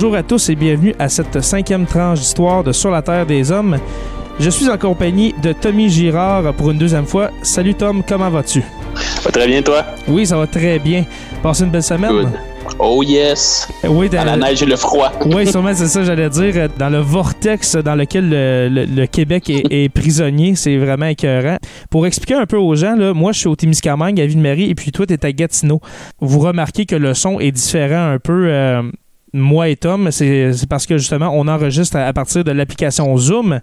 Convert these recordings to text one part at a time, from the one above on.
bonjour à tous et bienvenue à cette cinquième tranche d'histoire de Sur la Terre des Hommes. Je suis en compagnie de Tommy Girard pour une deuxième fois. Salut Tom, comment vas-tu? Va très bien, toi? Oui, ça va très bien. Passez une belle semaine? Good. Oh yes! Oui, dans la neige et le froid. oui, sûrement, c'est ça, j'allais dire. Dans le vortex dans lequel le, le- le Québec est, est prisonnier, c'est vraiment écœurant. Pour expliquer un peu aux gens, là, moi, je suis au Témiscamingue, à Ville-Marie, et puis toi, tu es à Gatineau. Vous remarquez que le son est différent un peu. euh, moi et Tom, c'est parce que justement, on enregistre à, à partir de l'application Zoom.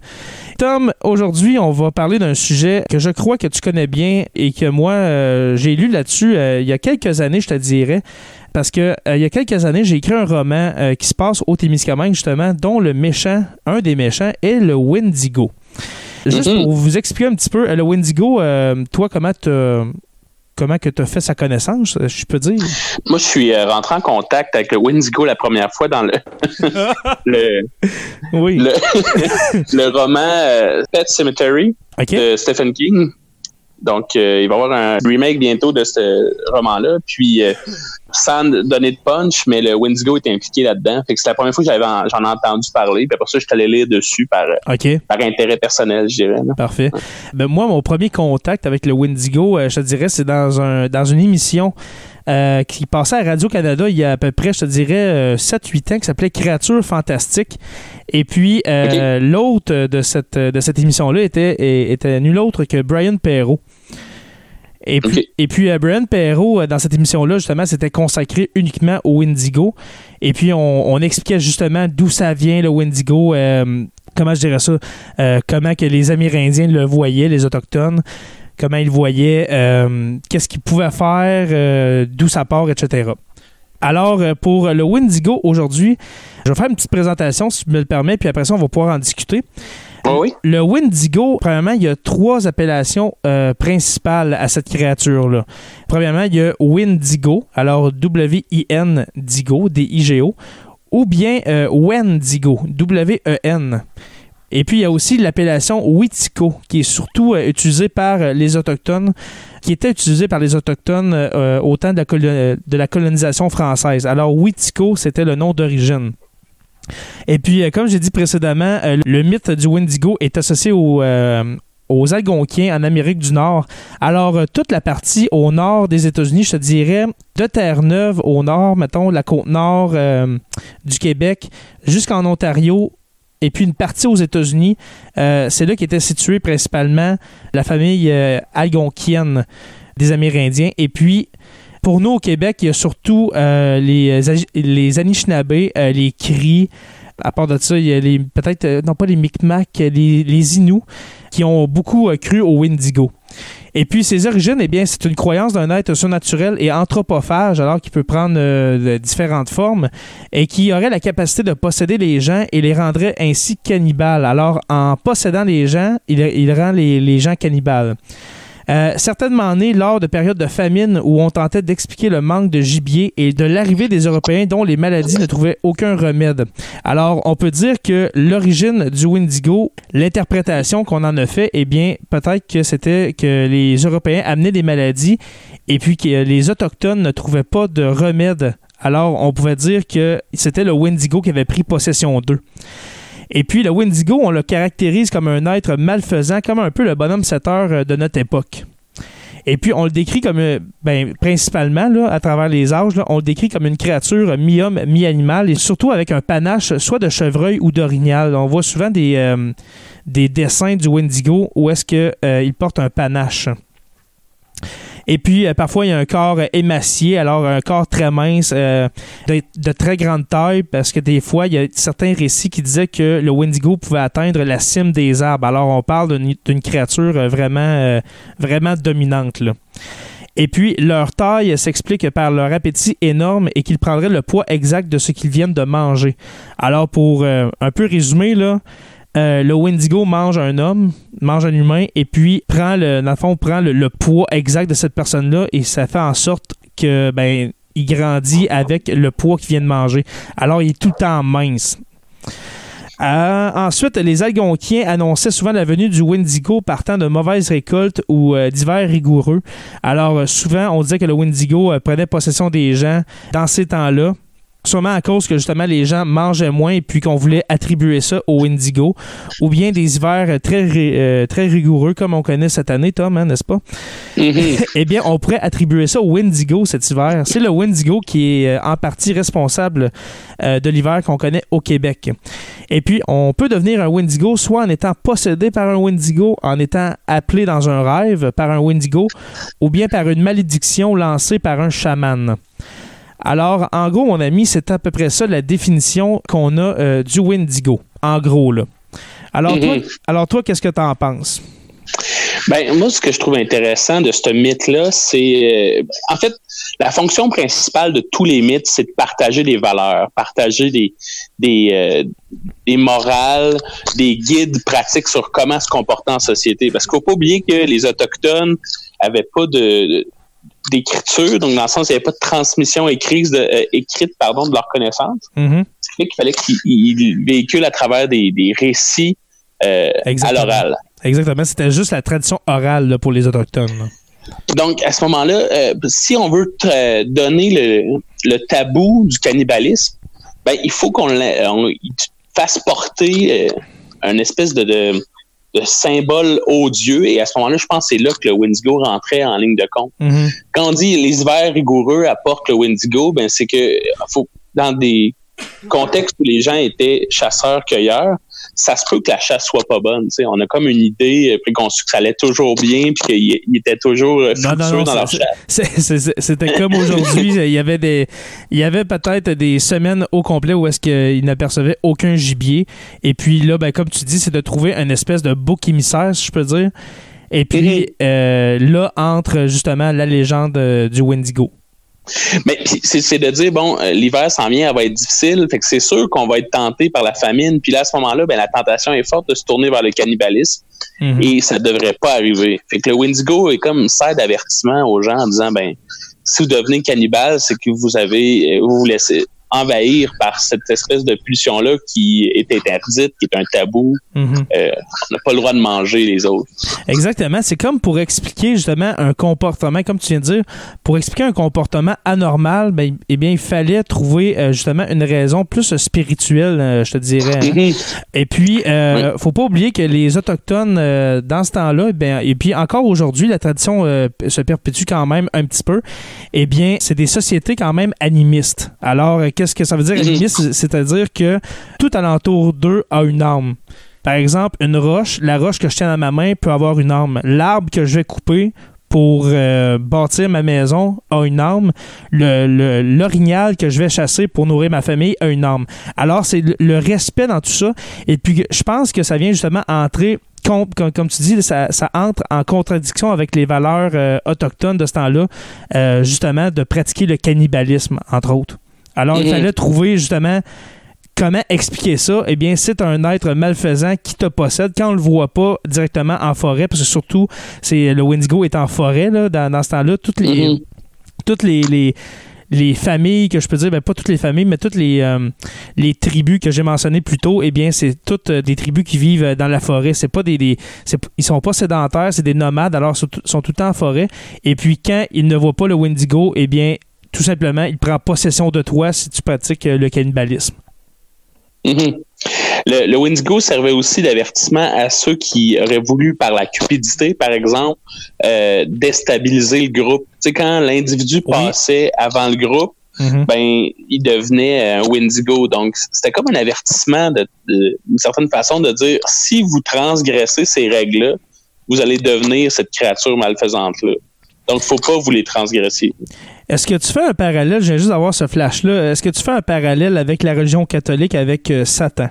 Tom, aujourd'hui, on va parler d'un sujet que je crois que tu connais bien et que moi, euh, j'ai lu là-dessus euh, il y a quelques années, je te dirais. Parce que euh, il y a quelques années, j'ai écrit un roman qui se passe au Témiscamingue, justement, dont le méchant, un des méchants, est le Wendigo. Juste Mhm. pour vous expliquer un petit peu, le Wendigo, toi, comment t'as comment que tu as fait sa connaissance, euh, je peux dire? Moi, je suis euh, rentré en contact avec le Windigo la première fois dans le le, Oui. le, le roman euh, Pet Cemetery de Stephen King. Donc, euh, il va y avoir un remake bientôt de ce roman-là. Puis, euh, sans donner de punch, mais le Windigo est impliqué là-dedans. Fait que c'est la première fois que en- j'en ai entendu parler. Puis après ça, je suis allé lire dessus par, euh, par intérêt personnel, je dirais. là. Parfait. Ben, moi, mon premier contact avec le Wendigo, euh, je te dirais, c'est dans, un, dans une émission euh, qui passait à Radio-Canada il y a à peu près, je te dirais, 7-8 ans, qui s'appelait Créatures fantastiques. Et puis, euh, l'autre de cette, de cette émission-là était, était nul autre que Brian Perrault. Et puis, et puis euh, Brian Perrault, euh, dans cette émission-là, justement, c'était consacré uniquement au Wendigo. Et puis, on, on expliquait justement d'où ça vient, le Wendigo. euh, comment je dirais ça? euh, comment que les Amérindiens le voyaient, les Autochtones, comment ils le voyaient, qu'est-ce qu'ils pouvaient faire, d'où ça part, etc. Alors, pour le Wendigo aujourd'hui, je vais faire une petite présentation, si tu me le permets, puis après ça, on va pouvoir en discuter. Oui? Le Wendigo, premièrement, il y a trois appellations euh, principales à cette créature-là. Premièrement, il y a Wendigo, alors W-I-N Digo, D-I-G-O, ou bien euh, Wendigo, W-E-N. Et puis, il y a aussi l'appellation Witiko, qui est surtout euh, utilisée par les Autochtones, qui était utilisée par les Autochtones au temps de la, colo- de la colonisation française. Alors, Witiko, c'était le nom d'origine. Et puis, euh, comme j'ai dit précédemment, euh, le mythe du Wendigo est associé euh, aux Algonquiens en Amérique du Nord. Alors, toute la partie au nord des États-Unis, je te dirais, de Terre-Neuve au nord, mettons, la côte nord du Québec, jusqu'en Ontario, et puis une partie aux États-Unis, c'est là qu'était située principalement la famille algonquienne des Amérindiens. Et puis, pour nous au Québec, il y a surtout euh, les, Agi- les euh, les Cris. À part de ça, il y a peut-être, euh, non pas les Micmacs, les, les Inuits, qui ont beaucoup euh, cru au Wendigo. Et puis, ses origines, eh bien, c'est une croyance d'un être surnaturel et anthropophage, alors qu'il peut prendre euh, différentes formes, et qui aurait la capacité de posséder les gens et les rendrait ainsi cannibales. Alors, en possédant les gens, il, rend les gens cannibales. Euh, certainement né lors de périodes de famine où on tentait d'expliquer le manque de gibier et de l'arrivée des Européens dont les maladies ne trouvaient aucun remède. Alors, on peut dire que l'origine du Wendigo, l'interprétation qu'on en a fait, eh bien, peut-être que c'était que les Européens amenaient des maladies et puis que les Autochtones ne trouvaient pas de remède. Alors, on pouvait dire que c'était le Wendigo qui avait pris possession d'eux. Et puis, le Wendigo, on le caractérise comme un être malfaisant, comme un peu le bonhomme 7 heures euh, de notre époque. Et puis, on le décrit comme, euh, ben, principalement, à travers les âges, on le décrit comme une créature mi-homme, mi-animal, et surtout avec un panache soit de chevreuil ou d'orignal. On voit souvent des, euh, des dessins du Wendigo où est-ce qu'il porte un panache. Et puis, euh, parfois, il y a un corps euh, émacié, alors un corps très mince, euh, de, très grande taille, parce que des fois, il y a certains récits qui disaient que le Wendigo pouvait atteindre la cime des arbres. Alors, on parle d'une créature vraiment, vraiment dominante. Et puis, leur taille s'explique par leur appétit énorme et qu'ils prendraient le poids exact de ce qu'ils viennent de manger. Alors, pour un peu résumer, là, euh, le Wendigo mange un homme, mange un humain, et puis prend le, dans le fond, prend le, poids exact de cette personne-là, et ça fait en sorte que ben il grandit avec le poids qu'il vient de manger. Alors, il est tout le temps mince. Euh, ensuite, les Algonquiens annonçaient souvent la venue du Wendigo partant de mauvaises récoltes ou euh, d'hivers rigoureux. Alors, euh, souvent, on disait que le Wendigo prenait possession des gens dans ces temps-là. Sûrement à cause que justement les gens mangeaient moins et puis qu'on voulait attribuer ça au Wendigo, ou bien des hivers très, euh, très rigoureux comme on connaît cette année, Tom, hein, n'est-ce pas? Mhm. eh bien, on pourrait attribuer ça au Wendigo cet hiver. C'est le Wendigo qui est euh, en partie responsable euh, de l'hiver qu'on connaît au Québec. Et puis, on peut devenir un Wendigo soit en étant possédé par un Wendigo, en étant appelé dans un rêve par un Wendigo, ou bien par une malédiction lancée par un chaman. Alors, en gros, mon ami, c'est à peu près ça la définition qu'on a euh, du Wendigo. En gros, là. Alors, toi, Mhm. alors toi, qu'est-ce que tu en penses? Ben, moi, ce que je trouve intéressant de ce mythe-là, c'est. euh, en fait, la fonction principale de tous les mythes, c'est de partager des valeurs, partager des, des, euh, des morales, des guides pratiques sur comment se comporter en société. Parce qu'il faut pas oublier que les Autochtones avaient pas de d'écriture, donc dans le sens, il n'y avait pas de transmission écrite de, euh, écrite pardon, de leurs connaissances. Mhm. Ce qui fait qu'il fallait qu'ils ils véhiculent à travers des, des récits euh, à l'oral. Exactement. C'était juste la tradition orale là, pour les Autochtones. là. Donc, à ce moment-là, euh, si on veut donner le, le tabou du cannibalisme, ben, il faut qu'on fasse porter une espèce de, de, de symbole odieux. Et à ce moment-là, je pense que c'est là que le Wendigo rentrait en ligne de compte. Mhm. Quand on dit les hivers rigoureux apportent le Wendigo, ben, c'est que faut, dans des contextes où les gens étaient chasseurs-cueilleurs, ça se peut que la chasse soit pas bonne. On a comme une idée euh, préconçue que ça allait toujours bien, puis qu'ils ils étaient toujours euh, Non, non, dans leur chasse. C'était comme aujourd'hui. Il y avait des, il y avait peut-être des semaines au complet où est-ce qu'ils n'apercevaient aucun gibier. Et puis là, ben, comme tu dis, c'est de trouver une espèce de bouc émissaire, si je peux dire. Et puis euh, là entre justement la légende du Wendigo. Mais c'est de dire, bon, euh, l'hiver s'en vient, elle va être difficile, fait que c'est sûr qu'on va être tenté par la famine. Puis là, à ce moment-là, ben, la tentation est forte de se tourner vers le cannibalisme Mhm. et ça devrait pas arriver. Fait que le Wendigo est comme une serre d'avertissement aux gens en disant, ben, si vous devenez cannibale, c'est que vous avez, euh, vous vous laissez envahir par cette espèce de pulsion-là qui est interdite, qui est un tabou. Mhm. Euh, on n'a pas le droit de manger les autres. Exactement. C'est comme pour expliquer justement un comportement, comme tu viens de dire, pour expliquer un comportement anormal, ben, eh bien, il fallait trouver euh, justement une raison plus spirituelle, euh, je te dirais. hein. Mhm. Et puis, euh, faut pas oublier que les Autochtones, dans ce temps-là, ben, et puis encore aujourd'hui, la tradition se perpétue quand même un petit peu. Eh bien, c'est des sociétés quand même animistes. Alors, qu'est-ce que ça veut dire Mhm. animiste? C'est-à-dire que tout alentour d'eux a une âme. Par exemple, une roche, la roche que je tiens dans ma main peut avoir une arme. L'arbre que je vais couper pour euh, bâtir ma maison a une arme. Le, le- l'orignal que je vais chasser pour nourrir ma famille a une arme. Alors, c'est le, le respect dans tout ça. Et puis, je pense que ça vient justement entrer, com- comme, comme tu dis, ça, ça entre en contradiction avec les valeurs euh, autochtones de ce temps-là, euh, justement, de pratiquer le cannibalisme, entre autres. Alors, il Mhm. fallait trouver justement Comment expliquer ça? Eh bien, c'est un être malfaisant qui te possède quand on le voit pas directement en forêt, parce que surtout, c'est le Wendigo est en forêt là, dans, dans ce temps-là. Toutes les, Mhm. toutes les, les, les familles que je peux dire, ben pas toutes les familles, mais toutes les, euh, les tribus que j'ai mentionnées plus tôt, eh bien, c'est toutes euh, des tribus qui vivent euh, dans la forêt. C'est pas des, des ils sont pas sédentaires, c'est des nomades, alors ils sont, tout- sont tout le temps en forêt. Et puis quand ils ne voient pas le Wendigo, eh bien, tout simplement, il prend possession de toi si tu pratiques euh, le cannibalisme. Mhm. Le, le Wendigo servait aussi d'avertissement à ceux qui auraient voulu, par la cupidité, par exemple, euh, déstabiliser le groupe. Tu sais, quand l'individu Oui. passait avant le groupe, Mhm. ben, il devenait un Wendigo. Donc, c'était comme un avertissement de- certaine façon de dire si vous transgressez ces règles-là, vous allez devenir cette créature malfaisante-là. Donc, faut pas vous les transgresser. Est-ce que tu fais un parallèle, je viens juste d'avoir ce flash-là, est-ce que tu fais un parallèle avec la religion catholique, avec euh, Satan?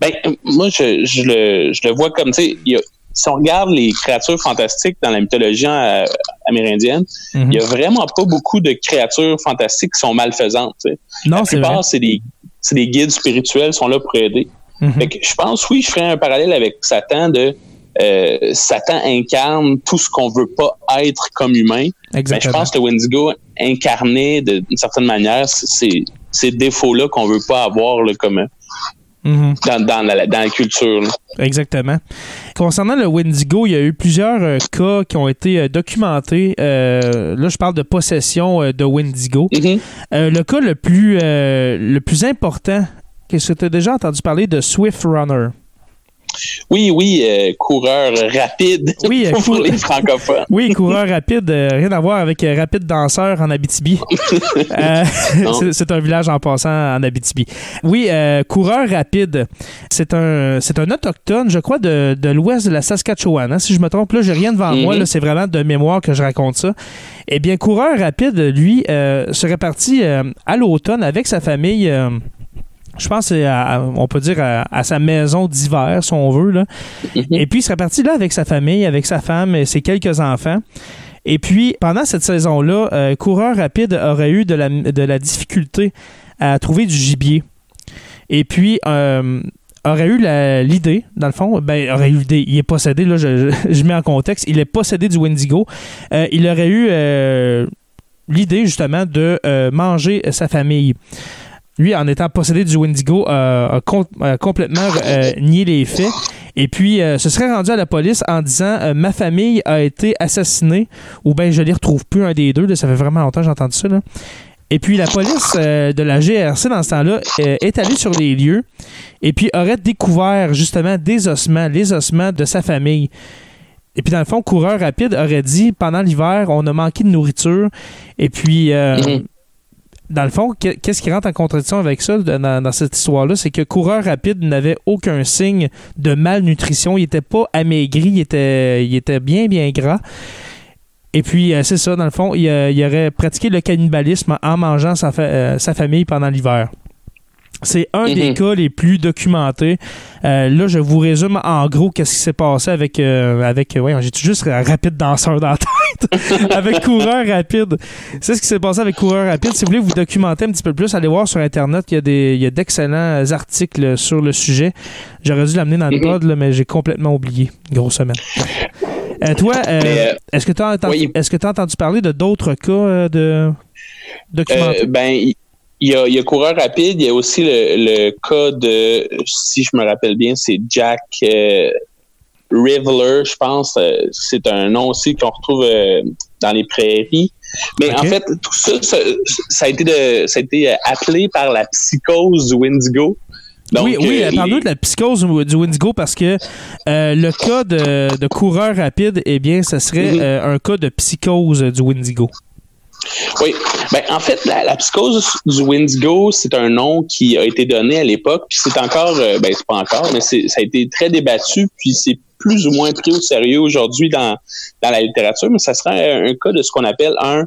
Ben, moi, je, je le, je le vois comme, tu sais, il y a- si on regarde les créatures fantastiques dans la mythologie euh, amérindienne, Mhm. il y a vraiment pas beaucoup de créatures fantastiques qui sont malfaisantes. tu sais. Non, c'est vrai. c'est des, c'est des guides spirituels qui sont là pour aider. Mhm. Fait que je pense, oui, je ferais un parallèle avec Satan de euh, Satan incarne tout ce qu'on veut pas être comme humain. Mais je Exactement. pense que le Wendigo incarnait d'une certaine manière ces, ces défauts-là qu'on veut pas avoir là, comme, mhm. dans, la, culture. Exactement. Concernant le Wendigo, il y a eu plusieurs euh, cas qui ont été euh, documentés. Euh, là, je parle de possession de Wendigo. Mhm. le cas le plus, le plus important, que tu as déjà entendu parler de Swift Runner? Oui, oui, euh, coureur rapide oui, pour les francophones. Oui, coureur rapide, euh, rien à voir avec euh, rapide danseur en Abitibi. c'est un village en passant en Abitibi. Oui, coureur rapide, c'est un c'est un autochtone, je crois, de, l'ouest de la Saskatchewan. Hein, si je me trompe, là, j'ai rien devant moi, mhm. c'est vraiment de mémoire que je raconte ça. Eh bien, coureur rapide, lui, serait parti à l'automne avec sa famille je pense on peut dire à, sa maison d'hiver, si on veut. Là. Mhm. Et puis, il serait parti là avec sa famille, avec sa femme et ses quelques enfants. Et puis, pendant cette saison-là, euh, Coureur Rapide aurait eu de la, de la difficulté à trouver du gibier. Et puis, euh, aurait eu l'idée, dans le fond, ben, aurait eu l'idée, il est possédé, là, je, mets en contexte, il est possédé du Wendigo. Euh, il aurait eu l'idée, justement, de manger sa famille lui, en étant possédé du Wendigo, a complètement euh, nié les faits. Et puis, euh, se serait rendu à la police en disant euh, Ma famille a été assassinée, ou bien je les retrouve plus un des deux. ça fait vraiment longtemps que j'ai entendu ça. Et puis, la police de la GRC, dans ce temps-là, est allée sur les lieux et puis aurait découvert justement des ossements, les ossements de sa famille. Et puis, dans le fond, Coureur Rapide aurait dit pendant l'hiver, on a manqué de nourriture. Et puis, mm-hmm dans le fond, qu'est-ce qui rentre en contradiction avec ça dans, cette histoire-là? C'est que Coureur Rapide n'avait aucun signe de malnutrition. Il n'était pas amaigri, il était, il était bien, bien gras. Et puis, euh, c'est ça, dans le fond, il, aurait pratiqué le cannibalisme en mangeant sa, euh, sa famille pendant l'hiver. C'est un des mhm. cas les plus documentés. Euh, là, je vous résume en gros qu'est-ce qui s'est passé avec euh, avec ouais, j'ai juste rapide danseur dans la tête? Avec coureur rapide. C'est ce qui s'est passé avec coureur rapide. Si vous voulez vous documenter un petit peu plus, allez voir sur internet, il y a des il y a d'excellents articles sur le sujet. J'aurais dû l'amener dans le mhm. pod mais j'ai complètement oublié. Grosse semaine. Euh, toi, est-ce que tu as entendu, est-ce que tu as entendu parler de d'autres cas de documentés? ben il y, a, il y a coureur rapide, il y a aussi le, cas de, si je me rappelle bien, c'est Jack euh, Riveler, je pense. Euh, c'est un nom aussi qu'on retrouve euh, dans les prairies. Mais en fait, tout ça, ça, a été de, ça a été appelé par la psychose du Wendigo. oui, oui, parle-nous de la psychose du Wendigo parce que le cas de, de, coureur rapide, eh bien, ce serait mm-hmm. un cas de psychose du Wendigo. Oui. Ben, en fait, la, psychose du Windigo, c'est un nom qui a été donné à l'époque, puis c'est encore, euh, ben, c'est pas encore, mais ça a été très débattu, puis c'est plus ou moins pris au sérieux aujourd'hui dans, dans la littérature, mais ça serait un, cas de ce qu'on appelle un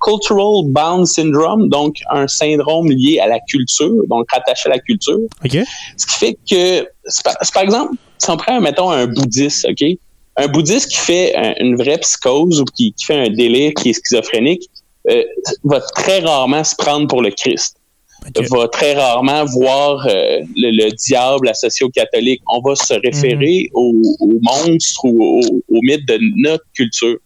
cultural bound syndrome, donc un syndrome lié à la culture, donc rattaché à la culture. Okay. Ce qui fait que, par, par, exemple, si on prend, mettons, un bouddhiste, OK? un bouddhiste qui fait une vraie psychose ou qui, fait un délire qui est schizophrénique euh, va très rarement se prendre pour le Christ. Va très rarement voir euh, le, diable associé au catholique. On va se référer mhm. au, monstre ou au, mythe de notre culture.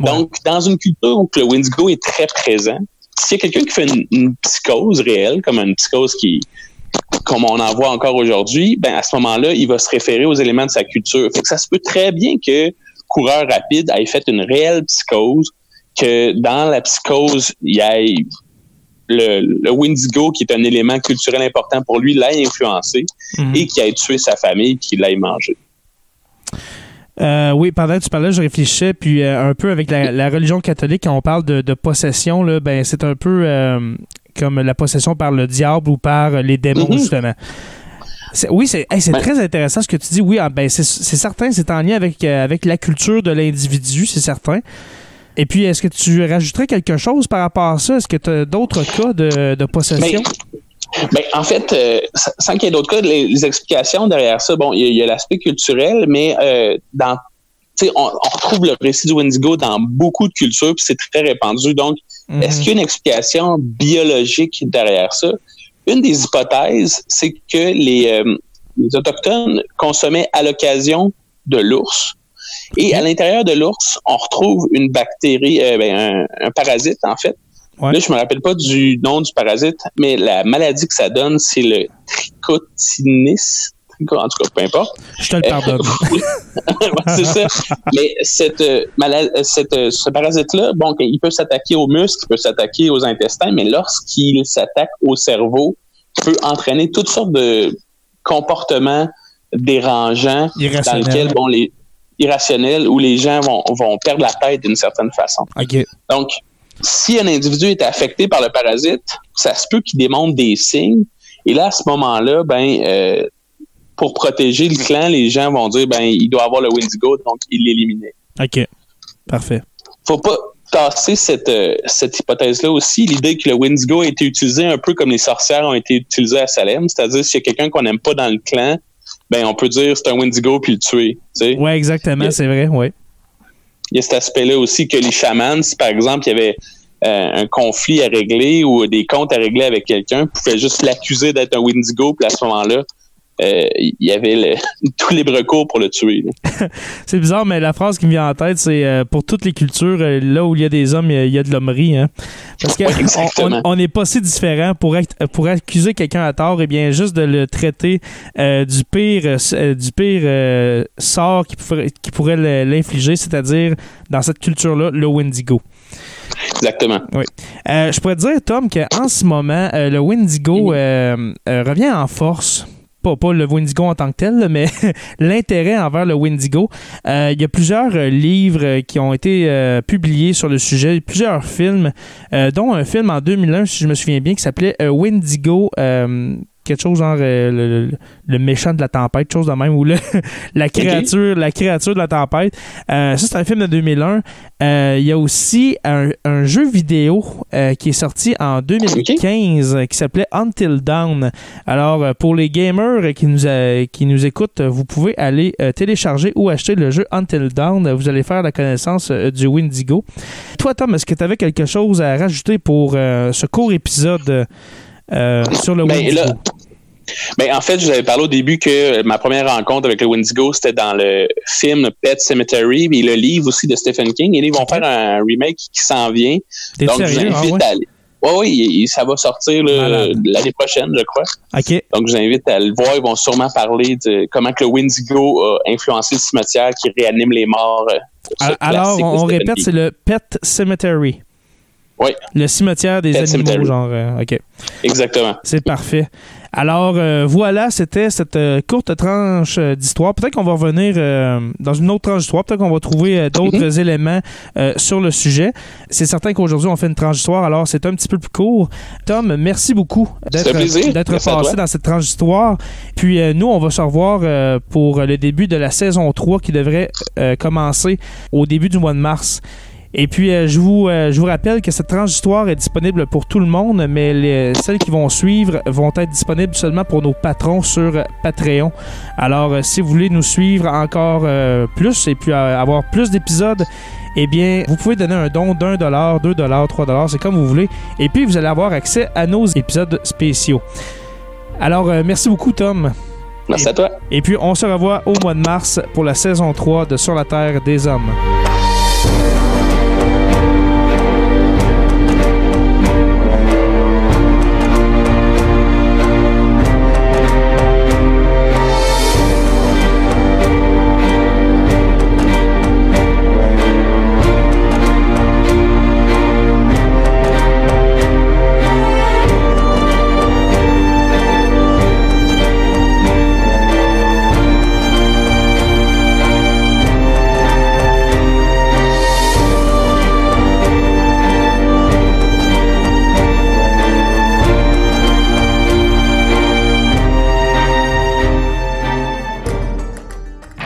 Donc, dans une culture où le Windigo est très présent, s'il y a quelqu'un qui fait une, psychose réelle, comme une psychose qui, comme on en voit encore aujourd'hui, ben à ce moment-là, il va se référer aux éléments de sa culture. Fait que ça se peut très bien que coureur rapide ait fait une réelle psychose, que dans la psychose, il y ait le, le Windigo, qui est un élément culturel important pour lui, l'ait influencé mhm. et qui ait tué sa famille, qui l'ait mangé. Euh, oui, pendant que tu parlais, je réfléchissais, puis euh, un peu avec la, religion catholique, quand on parle de, possession, là, ben, c'est un peu euh, comme la possession par le diable ou par les démons, mhm. justement. Oui, c'est très intéressant ce que tu dis. Oui, ah, ben, c'est certain, c'est en lien avec, avec la culture de l'individu, c'est certain. Et puis, est-ce que tu rajouterais quelque chose par rapport à ça? Est-ce que tu as d'autres cas de, possession? Ben, ben, en fait, euh, sans qu'il y ait d'autres cas, les, explications derrière ça, bon, il y a, l'aspect culturel, mais euh, dans on, on, retrouve le récit du Wendigo dans beaucoup de cultures, puis c'est très répandu. Donc, Mhm. Est-ce qu'il y a une explication biologique derrière ça? Une des hypothèses, c'est que les, euh, Autochtones consommaient à l'occasion de l'ours. Et à l'intérieur de l'ours, on retrouve une bactérie, euh, ben, un, parasite en fait, Là, je me rappelle pas du nom du parasite, mais la maladie que ça donne, c'est le trichotinis. En tout cas, peu importe. Je te le pardonne. c'est ça. Mais cette, euh, malade, cette, euh, ce parasite-là, bon, il peut s'attaquer aux muscles, il peut s'attaquer aux intestins, mais lorsqu'il s'attaque au cerveau, il peut entraîner toutes sortes de comportements dérangeants dans lesquels, bon, les irrationnels où les gens vont, vont perdre la tête d'une certaine façon. Donc, si un individu est affecté par le parasite, ça se peut qu'il démontre des signes. Et là, à ce moment-là, ben, euh, pour protéger le clan, les gens vont dire, ben, il doit avoir le Wendigo, donc il l'éliminer. OK. Parfait. Faut pas tasser cette, euh, cette hypothèse-là aussi, l'idée que le Wendigo a été utilisé un peu comme les sorcières ont été utilisées à Salem, c'est-à-dire s'il y a quelqu'un qu'on n'aime pas dans le clan, ben on peut dire c'est un Wendigo puis le tuer. Oui, exactement, c'est vrai, oui. Il y a cet aspect-là aussi que les chamans, si par exemple il y avait euh, un conflit à régler ou des comptes à régler avec quelqu'un, pouvaient juste l'accuser d'être un Wendigo, puis à ce moment-là, il y avait tous les recours pour le tuer. c'est bizarre, mais la phrase qui me vient en tête, c'est euh, pour toutes les cultures, euh, là où il y a des hommes, il y a, de l'hommerie. Hein? Parce qu'on n'est pas si différent pour, pour accuser quelqu'un à tort, et eh bien juste de le traiter du pire, du pire sort qui pourrait, qui pourrait l'infliger, c'est-à-dire dans cette culture-là, le Wendigo. Exactement. Oui. je pourrais te dire, Tom, qu'en ce moment, le Wendigo revient en force pas, le Wendigo en tant que tel, mais l'intérêt envers le Wendigo. Euh, il y a plusieurs euh, livres qui ont été euh, publiés sur le sujet, plusieurs films, dont un film en 2001, si je me souviens bien, qui s'appelait Wendigo quelque chose genre euh, le, méchant de la tempête, chose de même, ou la créature, la créature de la tempête. Euh, ça, c'est un film de 2001. Euh, il y a aussi un, jeu vidéo qui est sorti en 2015 qui s'appelait Until Dawn. Alors, pour les gamers qui nous, qui nous écoutent, vous pouvez aller télécharger ou acheter le jeu Until Dawn. Vous allez faire la connaissance du Windigo. Toi, Tom, est-ce que tu avais quelque chose à rajouter pour ce court épisode sur le ben, Windigo? Ben, en fait, je vous avais parlé au début que ma première rencontre avec le Wendigo, c'était dans le film Pet Cemetery, et le livre aussi de Stephen King. Et ils vont faire un remake qui s'en vient. Donc, je vous invite ah à aller. oui, ça va sortir l'année prochaine, je crois. Donc, je vous invite à le voir. Ils vont sûrement parler de comment que le Wendigo a influencé le cimetière qui réanime les morts. Euh, alors, on, répète, c'est le Pet Cemetery. Oui. Le cimetière des animaux, genre. Euh, OK. Exactement. C'est parfait. Alors euh, voilà, c'était cette euh, courte tranche euh, d'histoire. Peut-être qu'on va revenir dans une autre tranche d'histoire. Peut-être qu'on va trouver d'autres mhm. éléments sur le sujet. C'est certain qu'aujourd'hui, on fait une tranche d'histoire, alors c'est un petit peu plus court. Tom, merci beaucoup d'être passé dans cette tranche d'histoire. Puis nous, on va se revoir pour le début de la saison 3 qui devrait commencer au début du mois de mars. Et puis, euh, je, vous, euh, je vous rappelle que cette tranche d'histoire est disponible pour tout le monde, mais les, celles qui vont suivre vont être disponibles seulement pour nos patrons sur Patreon. Alors, euh, si vous voulez nous suivre encore plus et puis avoir plus d'épisodes, eh bien, vous pouvez donner un don d'un dollar, deux dollars, trois dollars, c'est comme vous voulez. Et puis, vous allez avoir accès à nos épisodes spéciaux. Alors, merci beaucoup, Tom. Merci à toi. Et puis, on se revoit au mois de mars pour la saison 3 de Sur la Terre des Hommes.